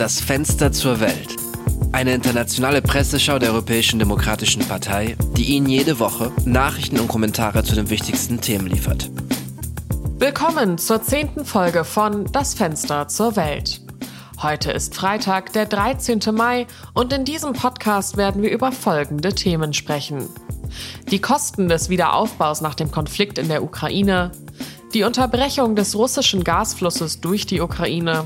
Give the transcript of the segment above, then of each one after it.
Das Fenster zur Welt. Eine internationale Presseschau der Europäischen Demokratischen Partei, die Ihnen jede Woche Nachrichten und Kommentare zu den wichtigsten Themen liefert. Willkommen zur zehnten Folge von Das Fenster zur Welt. Heute ist Freitag, der 13. Mai und in diesem Podcast werden wir über folgende Themen sprechen. Die Kosten des Wiederaufbaus nach dem Konflikt in der Ukraine, die Unterbrechung des russischen Gasflusses durch die Ukraine,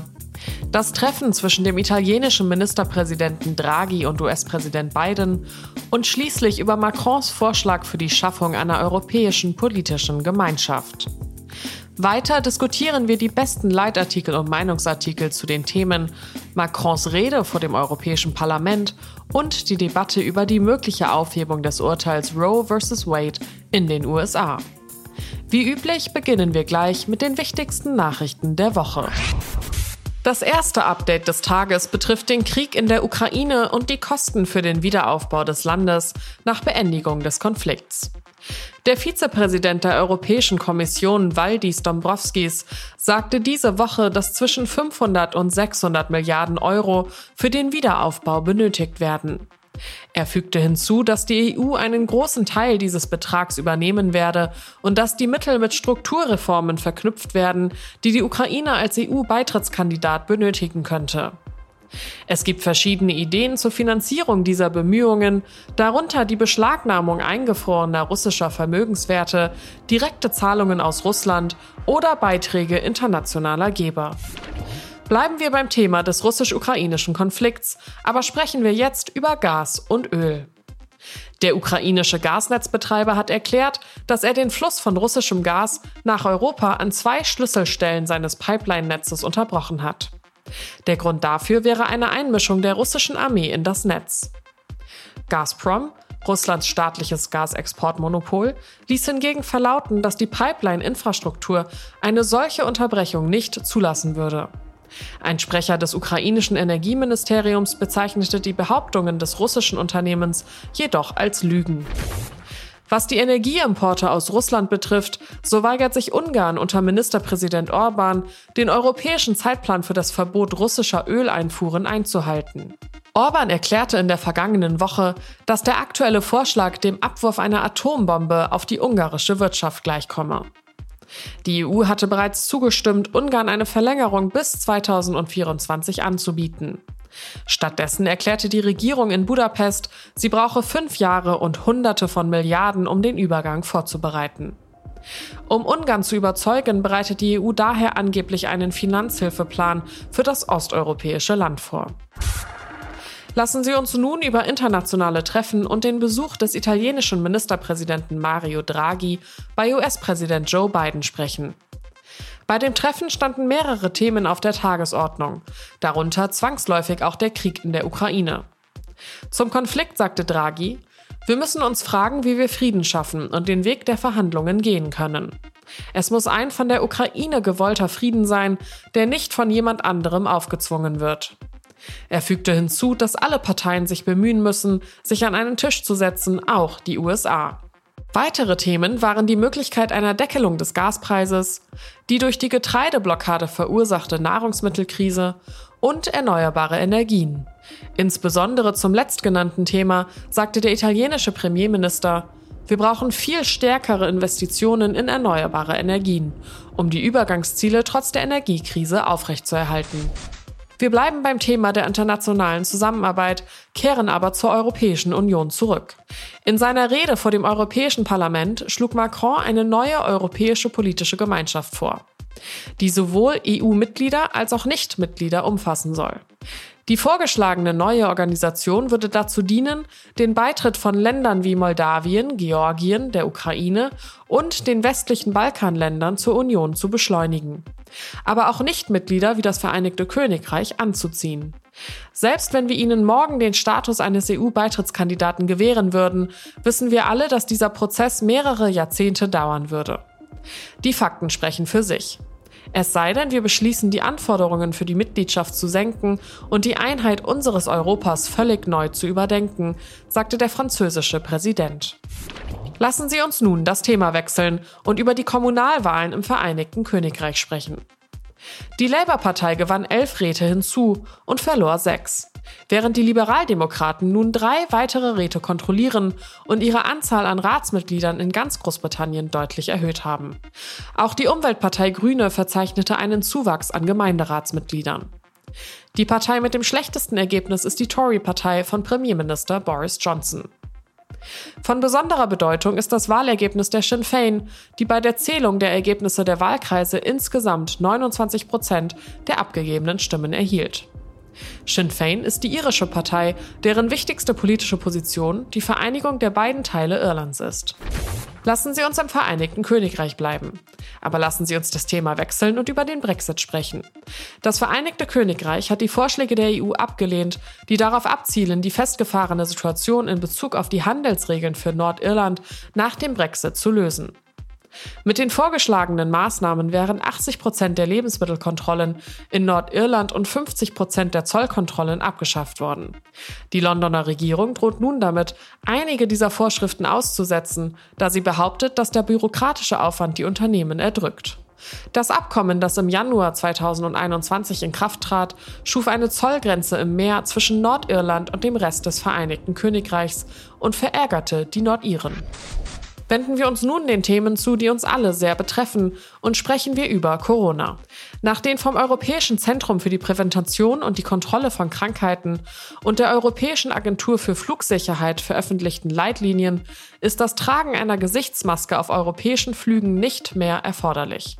das Treffen zwischen dem italienischen Ministerpräsidenten Draghi und US-Präsident Biden und schließlich über Macrons Vorschlag für die Schaffung einer europäischen politischen Gemeinschaft. Weiter diskutieren wir die besten Leitartikel und Meinungsartikel zu den Themen Macrons Rede vor dem Europäischen Parlament und die Debatte über die mögliche Aufhebung des Urteils Roe vs. Wade in den USA. Wie üblich beginnen wir gleich mit den wichtigsten Nachrichten der Woche. Das erste Update des Tages betrifft den Krieg in der Ukraine und die Kosten für den Wiederaufbau des Landes nach Beendigung des Konflikts. Der Vizepräsident der Europäischen Kommission, Valdis Dombrovskis, sagte diese Woche, dass zwischen 500 und 600 Milliarden Euro für den Wiederaufbau benötigt werden. Er fügte hinzu, dass die EU einen großen Teil dieses Betrags übernehmen werde und dass die Mittel mit Strukturreformen verknüpft werden, die die Ukraine als EU-Beitrittskandidat benötigen könnte. Es gibt verschiedene Ideen zur Finanzierung dieser Bemühungen, darunter die Beschlagnahmung eingefrorener russischer Vermögenswerte, direkte Zahlungen aus Russland oder Beiträge internationaler Geber. Bleiben wir beim Thema des russisch-ukrainischen Konflikts, aber sprechen wir jetzt über Gas und Öl. Der ukrainische Gasnetzbetreiber hat erklärt, dass er den Fluss von russischem Gas nach Europa an zwei Schlüsselstellen seines Pipeline-Netzes unterbrochen hat. Der Grund dafür wäre eine Einmischung der russischen Armee in das Netz. Gazprom, Russlands staatliches Gasexportmonopol, ließ hingegen verlauten, dass die Pipeline-Infrastruktur eine solche Unterbrechung nicht zulassen würde. Ein Sprecher des ukrainischen Energieministeriums bezeichnete die Behauptungen des russischen Unternehmens jedoch als Lügen. Was die Energieimporte aus Russland betrifft, so weigert sich Ungarn unter Ministerpräsident Orban, den europäischen Zeitplan für das Verbot russischer Öleinfuhren einzuhalten. Orban erklärte in der vergangenen Woche, dass der aktuelle Vorschlag dem Abwurf einer Atombombe auf die ungarische Wirtschaft gleichkomme. Die EU hatte bereits zugestimmt, Ungarn eine Verlängerung bis 2024 anzubieten. Stattdessen erklärte die Regierung in Budapest, sie brauche fünf Jahre und Hunderte von Milliarden, um den Übergang vorzubereiten. Um Ungarn zu überzeugen, bereitet die EU daher angeblich einen Finanzhilfeplan für das osteuropäische Land vor. Lassen Sie uns nun über internationale Treffen und den Besuch des italienischen Ministerpräsidenten Mario Draghi bei US-Präsident Joe Biden sprechen. Bei dem Treffen standen mehrere Themen auf der Tagesordnung, darunter zwangsläufig auch der Krieg in der Ukraine. Zum Konflikt sagte Draghi, wir müssen uns fragen, wie wir Frieden schaffen und den Weg der Verhandlungen gehen können. Es muss ein von der Ukraine gewollter Frieden sein, der nicht von jemand anderem aufgezwungen wird. Er fügte hinzu, dass alle Parteien sich bemühen müssen, sich an einen Tisch zu setzen, auch die USA. Weitere Themen waren die Möglichkeit einer Deckelung des Gaspreises, die durch die Getreideblockade verursachte Nahrungsmittelkrise und erneuerbare Energien. Insbesondere zum letztgenannten Thema sagte der italienische Premierminister, wir brauchen viel stärkere Investitionen in erneuerbare Energien, um die Übergangsziele trotz der Energiekrise aufrechtzuerhalten. Wir bleiben beim Thema der internationalen Zusammenarbeit, kehren aber zur Europäischen Union zurück. In seiner Rede vor dem Europäischen Parlament schlug Macron eine neue europäische politische Gemeinschaft vor, die sowohl EU-Mitglieder als auch Nichtmitglieder umfassen soll. Die vorgeschlagene neue Organisation würde dazu dienen, den Beitritt von Ländern wie Moldawien, Georgien, der Ukraine und den westlichen Balkanländern zur Union zu beschleunigen. Aber auch Nichtmitglieder wie das Vereinigte Königreich anzuziehen. Selbst wenn wir ihnen morgen den Status eines EU-Beitrittskandidaten gewähren würden, wissen wir alle, dass dieser Prozess mehrere Jahrzehnte dauern würde. Die Fakten sprechen für sich. Es sei denn, wir beschließen, die Anforderungen für die Mitgliedschaft zu senken und die Einheit unseres Europas völlig neu zu überdenken, sagte der französische Präsident. Lassen Sie uns nun das Thema wechseln und über die Kommunalwahlen im Vereinigten Königreich sprechen. Die Labour-Partei gewann elf Räte hinzu und verlor sechs, während die Liberaldemokraten nun drei weitere Räte kontrollieren und ihre Anzahl an Ratsmitgliedern in ganz Großbritannien deutlich erhöht haben. Auch die Umweltpartei Grüne verzeichnete einen Zuwachs an Gemeinderatsmitgliedern. Die Partei mit dem schlechtesten Ergebnis ist die Tory-Partei von Premierminister Boris Johnson. Von besonderer Bedeutung ist das Wahlergebnis der Sinn Fein, die bei der Zählung der Ergebnisse der Wahlkreise insgesamt 29 Prozent der abgegebenen Stimmen erhielt. Sinn Fein ist die irische Partei, deren wichtigste politische Position die Vereinigung der beiden Teile Irlands ist. Lassen Sie uns im Vereinigten Königreich bleiben. Aber lassen Sie uns das Thema wechseln und über den Brexit sprechen. Das Vereinigte Königreich hat die Vorschläge der EU abgelehnt, die darauf abzielen, die festgefahrene Situation in Bezug auf die Handelsregeln für Nordirland nach dem Brexit zu lösen. Mit den vorgeschlagenen Maßnahmen wären 80 Prozent der Lebensmittelkontrollen in Nordirland und 50 Prozent der Zollkontrollen abgeschafft worden. Die Londoner Regierung droht nun damit, einige dieser Vorschriften auszusetzen, da sie behauptet, dass der bürokratische Aufwand die Unternehmen erdrückt. Das Abkommen, das im Januar 2021 in Kraft trat, schuf eine Zollgrenze im Meer zwischen Nordirland und dem Rest des Vereinigten Königreichs und verärgerte die Nordiren. Wenden wir uns nun den Themen zu, die uns alle sehr betreffen, und sprechen wir über Corona. Nach den vom Europäischen Zentrum für die Prävention und die Kontrolle von Krankheiten und der Europäischen Agentur für Flugsicherheit veröffentlichten Leitlinien ist das Tragen einer Gesichtsmaske auf europäischen Flügen nicht mehr erforderlich.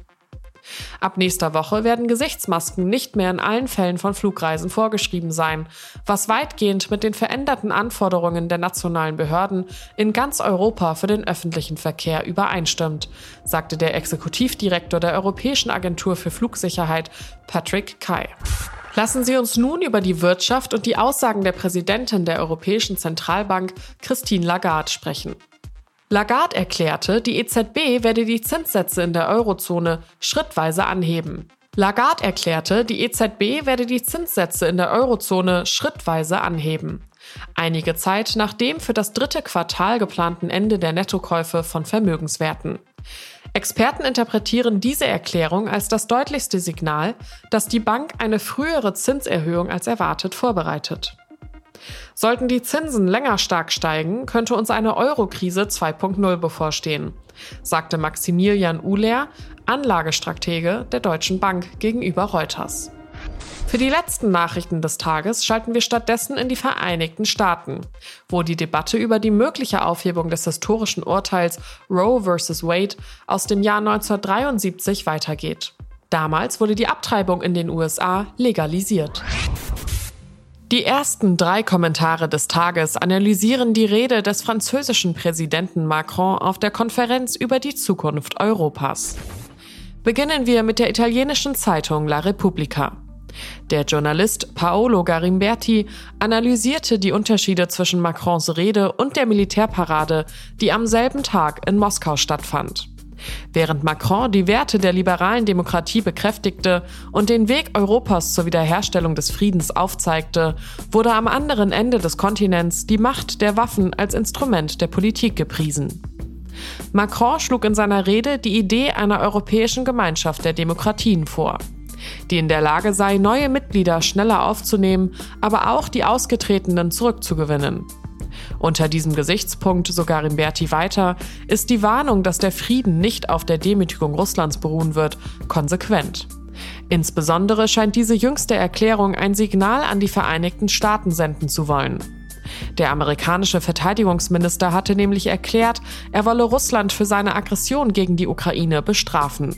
Ab nächster Woche werden Gesichtsmasken nicht mehr in allen Fällen von Flugreisen vorgeschrieben sein, was weitgehend mit den veränderten Anforderungen der nationalen Behörden in ganz Europa für den öffentlichen Verkehr übereinstimmt, sagte der Exekutivdirektor der Europäischen Agentur für Flugsicherheit Patrick Kai. Lassen Sie uns nun über die Wirtschaft und die Aussagen der Präsidentin der Europäischen Zentralbank, Christine Lagarde, sprechen. Lagarde erklärte, die EZB werde die Zinssätze in der Eurozone schrittweise anheben. Lagarde erklärte, die EZB werde die Zinssätze in der Eurozone schrittweise anheben. Einige Zeit nach dem für das dritte Quartal geplanten Ende der Nettokäufe von Vermögenswerten. Experten interpretieren diese Erklärung als das deutlichste Signal, dass die Bank eine frühere Zinserhöhung als erwartet vorbereitet. Sollten die Zinsen länger stark steigen, könnte uns eine Euro-Krise 2.0 bevorstehen, sagte Maximilian Uhler, Anlagestratege der Deutschen Bank gegenüber Reuters. Für die letzten Nachrichten des Tages schalten wir stattdessen in die Vereinigten Staaten, wo die Debatte über die mögliche Aufhebung des historischen Urteils Roe vs. Wade aus dem Jahr 1973 weitergeht. Damals wurde die Abtreibung in den USA legalisiert. Die ersten drei Kommentare des Tages analysieren die Rede des französischen Präsidenten Macron auf der Konferenz über die Zukunft Europas. Beginnen wir mit der italienischen Zeitung La Repubblica. Der Journalist Paolo Garimberti analysierte die Unterschiede zwischen Macrons Rede und der Militärparade, die am selben Tag in Moskau stattfand. Während Macron die Werte der liberalen Demokratie bekräftigte und den Weg Europas zur Wiederherstellung des Friedens aufzeigte, wurde am anderen Ende des Kontinents die Macht der Waffen als Instrument der Politik gepriesen. Macron schlug in seiner Rede die Idee einer europäischen Gemeinschaft der Demokratien vor die in der Lage sei, neue Mitglieder schneller aufzunehmen, aber auch die Ausgetretenen zurückzugewinnen. Unter diesem Gesichtspunkt, so Garimberti weiter, ist die Warnung, dass der Frieden nicht auf der Demütigung Russlands beruhen wird, konsequent. Insbesondere scheint diese jüngste Erklärung ein Signal an die Vereinigten Staaten senden zu wollen. Der amerikanische Verteidigungsminister hatte nämlich erklärt, er wolle Russland für seine Aggression gegen die Ukraine bestrafen.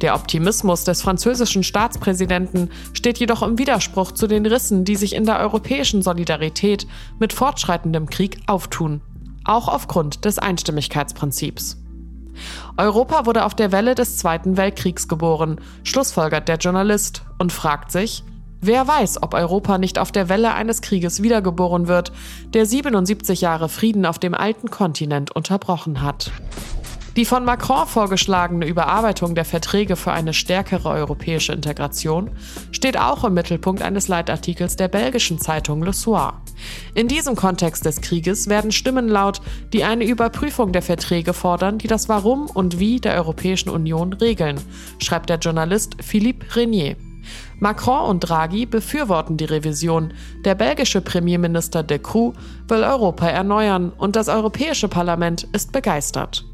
Der Optimismus des französischen Staatspräsidenten steht jedoch im Widerspruch zu den Rissen, die sich in der europäischen Solidarität mit fortschreitendem Krieg auftun, auch aufgrund des Einstimmigkeitsprinzips. Europa wurde auf der Welle des Zweiten Weltkriegs geboren, schlussfolgert der Journalist und fragt sich, wer weiß, ob Europa nicht auf der Welle eines Krieges wiedergeboren wird, der 77 Jahre Frieden auf dem alten Kontinent unterbrochen hat. Die von Macron vorgeschlagene Überarbeitung der Verträge für eine stärkere europäische Integration steht auch im Mittelpunkt eines Leitartikels der belgischen Zeitung Le Soir, In diesem Kontext des Krieges werden Stimmen laut, die eine Überprüfung der Verträge fordern, die das Warum und Wie der Europäischen Union regeln, schreibt der Journalist Philippe Renier. Macron und Draghi befürworten die Revision. Der belgische Premierminister De Croo will Europa erneuern und das Europäische Parlament ist begeistert.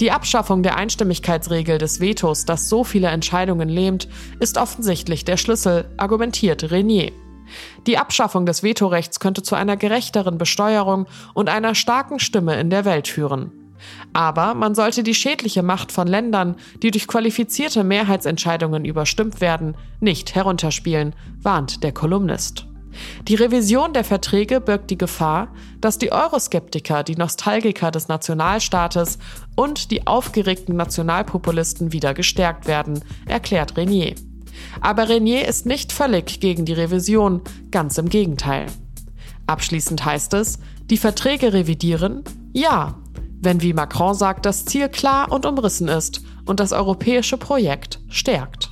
Die Abschaffung der Einstimmigkeitsregel des Vetos, das so viele Entscheidungen lähmt, ist offensichtlich der Schlüssel, argumentiert Renier. Die Abschaffung des Vetorechts könnte zu einer gerechteren Besteuerung und einer starken Stimme in der Welt führen. Aber man sollte die schädliche Macht von Ländern, die durch qualifizierte Mehrheitsentscheidungen überstimmt werden, nicht herunterspielen, warnt der Kolumnist. Die Revision der Verträge birgt die Gefahr, dass die Euroskeptiker, die Nostalgiker des Nationalstaates und die aufgeregten Nationalpopulisten wieder gestärkt werden, erklärt Renier. Aber Renier ist nicht völlig gegen die Revision, ganz im Gegenteil. Abschließend heißt es, die Verträge revidieren? Ja, wenn wie Macron sagt, das Ziel klar und umrissen ist und das europäische Projekt stärkt.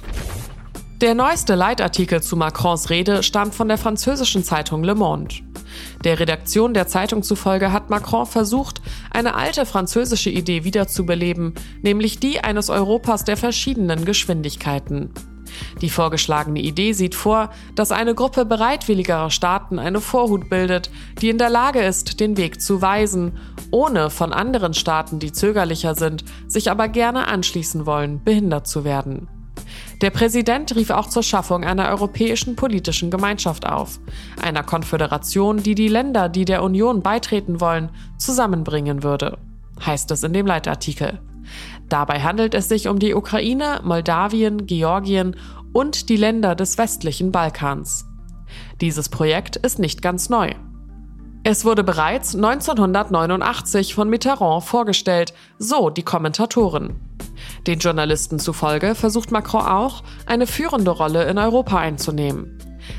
Der neueste Leitartikel zu Macrons Rede stammt von der französischen Zeitung Le Monde. Der Redaktion der Zeitung zufolge hat Macron versucht, eine alte französische Idee wiederzubeleben, nämlich die eines Europas der verschiedenen Geschwindigkeiten. Die vorgeschlagene Idee sieht vor, dass eine Gruppe bereitwilligerer Staaten eine Vorhut bildet, die in der Lage ist, den Weg zu weisen, ohne von anderen Staaten, die zögerlicher sind, sich aber gerne anschließen wollen, behindert zu werden. Der Präsident rief auch zur Schaffung einer europäischen politischen Gemeinschaft auf, einer Konföderation, die die Länder, die der Union beitreten wollen, zusammenbringen würde, heißt es in dem Leitartikel. Dabei handelt es sich um die Ukraine, Moldawien, Georgien und die Länder des westlichen Balkans. Dieses Projekt ist nicht ganz neu. Es wurde bereits 1989 von Mitterrand vorgestellt, so die Kommentatoren. Den Journalisten zufolge versucht Macron auch, eine führende Rolle in Europa einzunehmen,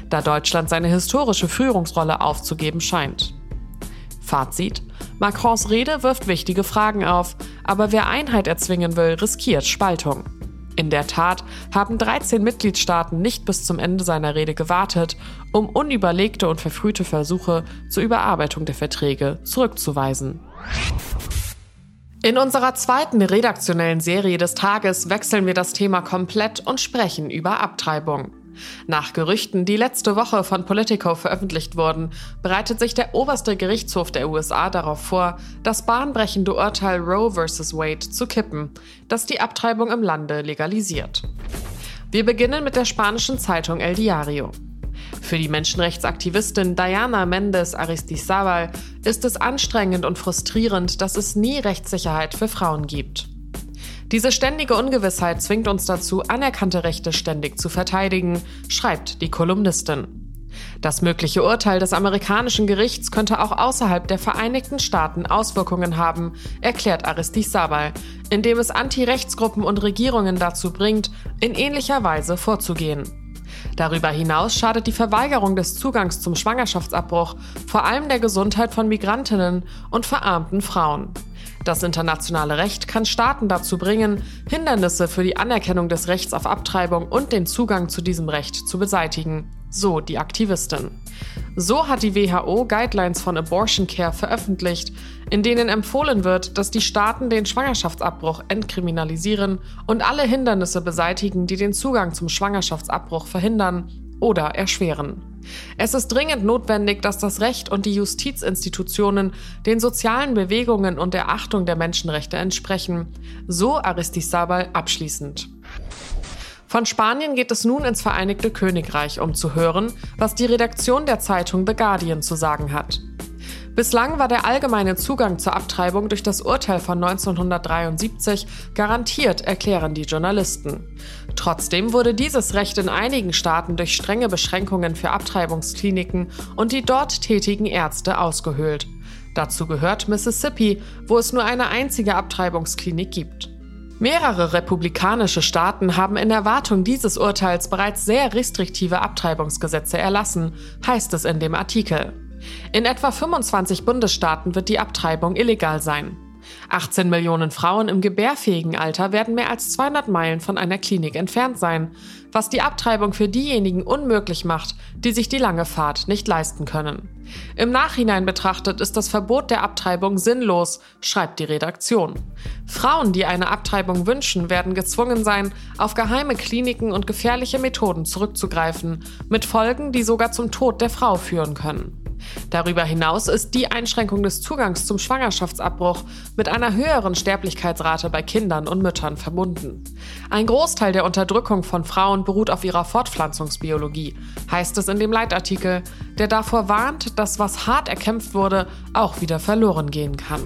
da Deutschland seine historische Führungsrolle aufzugeben scheint. Fazit. Macrons Rede wirft wichtige Fragen auf, aber wer Einheit erzwingen will, riskiert Spaltung. In der Tat haben 13 Mitgliedstaaten nicht bis zum Ende seiner Rede gewartet, um unüberlegte und verfrühte Versuche zur Überarbeitung der Verträge zurückzuweisen. In unserer zweiten redaktionellen Serie des Tages wechseln wir das Thema komplett und sprechen über Abtreibung. Nach Gerüchten, die letzte Woche von Politico veröffentlicht wurden, bereitet sich der oberste Gerichtshof der USA darauf vor, das bahnbrechende Urteil Roe vs. Wade zu kippen, das die Abtreibung im Lande legalisiert. Wir beginnen mit der spanischen Zeitung El Diario. Für die Menschenrechtsaktivistin Diana Mendes Aristizábal ist es anstrengend und frustrierend, dass es nie Rechtssicherheit für Frauen gibt. Diese ständige Ungewissheit zwingt uns dazu, anerkannte Rechte ständig zu verteidigen, schreibt die Kolumnistin. Das mögliche Urteil des amerikanischen Gerichts könnte auch außerhalb der Vereinigten Staaten Auswirkungen haben, erklärt Aristizábal, indem es Anti-Rechtsgruppen und Regierungen dazu bringt, in ähnlicher Weise vorzugehen. Darüber hinaus schadet die Verweigerung des Zugangs zum Schwangerschaftsabbruch vor allem der Gesundheit von Migrantinnen und verarmten Frauen. Das internationale Recht kann Staaten dazu bringen, Hindernisse für die Anerkennung des Rechts auf Abtreibung und den Zugang zu diesem Recht zu beseitigen, so die Aktivistin. So hat die WHO Guidelines von Abortion Care veröffentlicht, in denen empfohlen wird, dass die Staaten den Schwangerschaftsabbruch entkriminalisieren und alle Hindernisse beseitigen, die den Zugang zum Schwangerschaftsabbruch verhindern oder erschweren. Es ist dringend notwendig, dass das Recht und die Justizinstitutionen den sozialen Bewegungen und der Achtung der Menschenrechte entsprechen, so Aristizábal abschließend. Von Spanien geht es nun ins Vereinigte Königreich, um zu hören, was die Redaktion der Zeitung The Guardian zu sagen hat. Bislang war der allgemeine Zugang zur Abtreibung durch das Urteil von 1973 garantiert, erklären die Journalisten. Trotzdem wurde dieses Recht in einigen Staaten durch strenge Beschränkungen für Abtreibungskliniken und die dort tätigen Ärzte ausgehöhlt. Dazu gehört Mississippi, wo es nur eine einzige Abtreibungsklinik gibt. Mehrere republikanische Staaten haben in Erwartung dieses Urteils bereits sehr restriktive Abtreibungsgesetze erlassen, heißt es in dem Artikel. In etwa 25 Bundesstaaten wird die Abtreibung illegal sein. 18 Millionen Frauen im gebärfähigen Alter werden mehr als 200 Meilen von einer Klinik entfernt sein, was die Abtreibung für diejenigen unmöglich macht, die sich die lange Fahrt nicht leisten können. Im Nachhinein betrachtet ist das Verbot der Abtreibung sinnlos, schreibt die Redaktion. Frauen, die eine Abtreibung wünschen, werden gezwungen sein, auf geheime Kliniken und gefährliche Methoden zurückzugreifen, mit Folgen, die sogar zum Tod der Frau führen können. Darüber hinaus ist die Einschränkung des Zugangs zum Schwangerschaftsabbruch mit einer höheren Sterblichkeitsrate bei Kindern und Müttern verbunden. Ein Großteil der Unterdrückung von Frauen beruht auf ihrer Fortpflanzungsbiologie, heißt es in dem Leitartikel, der davor warnt, dass was hart erkämpft wurde, auch wieder verloren gehen kann.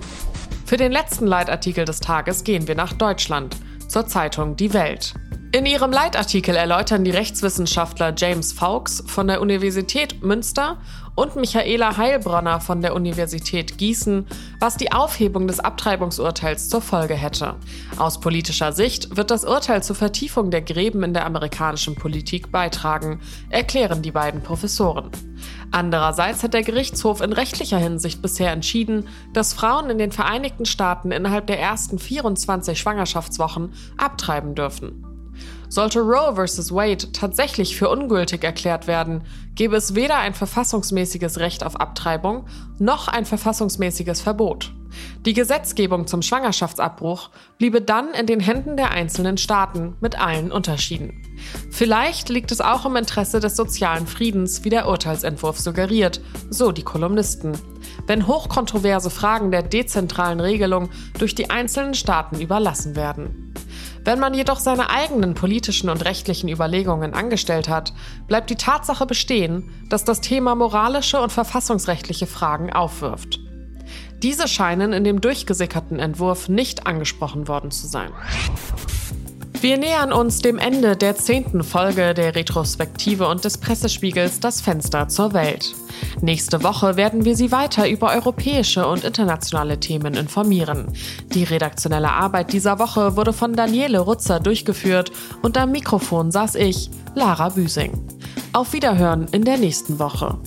Für den letzten Leitartikel des Tages gehen wir nach Deutschland, zur Zeitung Die Welt. In ihrem Leitartikel erläutern die Rechtswissenschaftler James Fawkes von der Universität Münster und Michaela Heilbronner von der Universität Gießen, was die Aufhebung des Abtreibungsurteils zur Folge hätte. Aus politischer Sicht wird das Urteil zur Vertiefung der Gräben in der amerikanischen Politik beitragen, erklären die beiden Professoren. Andererseits hat der Gerichtshof in rechtlicher Hinsicht bisher entschieden, dass Frauen in den Vereinigten Staaten innerhalb der ersten 24 Schwangerschaftswochen abtreiben dürfen. Sollte Roe vs. Wade tatsächlich für ungültig erklärt werden, gäbe es weder ein verfassungsmäßiges Recht auf Abtreibung noch ein verfassungsmäßiges Verbot. Die Gesetzgebung zum Schwangerschaftsabbruch bliebe dann in den Händen der einzelnen Staaten mit allen Unterschieden. Vielleicht liegt es auch im Interesse des sozialen Friedens, wie der Urteilsentwurf suggeriert, so die Kolumnisten, wenn hochkontroverse Fragen der dezentralen Regelung durch die einzelnen Staaten überlassen werden. Wenn man jedoch seine eigenen politischen und rechtlichen Überlegungen angestellt hat, bleibt die Tatsache bestehen, dass das Thema moralische und verfassungsrechtliche Fragen aufwirft. Diese scheinen in dem durchgesickerten Entwurf nicht angesprochen worden zu sein. Wir nähern uns dem Ende der zehnten Folge der Retrospektive und des Pressespiegels Das Fenster zur Welt. Nächste Woche werden wir Sie weiter über europäische und internationale Themen informieren. Die redaktionelle Arbeit dieser Woche wurde von Daniele Rutzer durchgeführt und am Mikrofon saß ich, Lara Büsing. Auf Wiederhören in der nächsten Woche.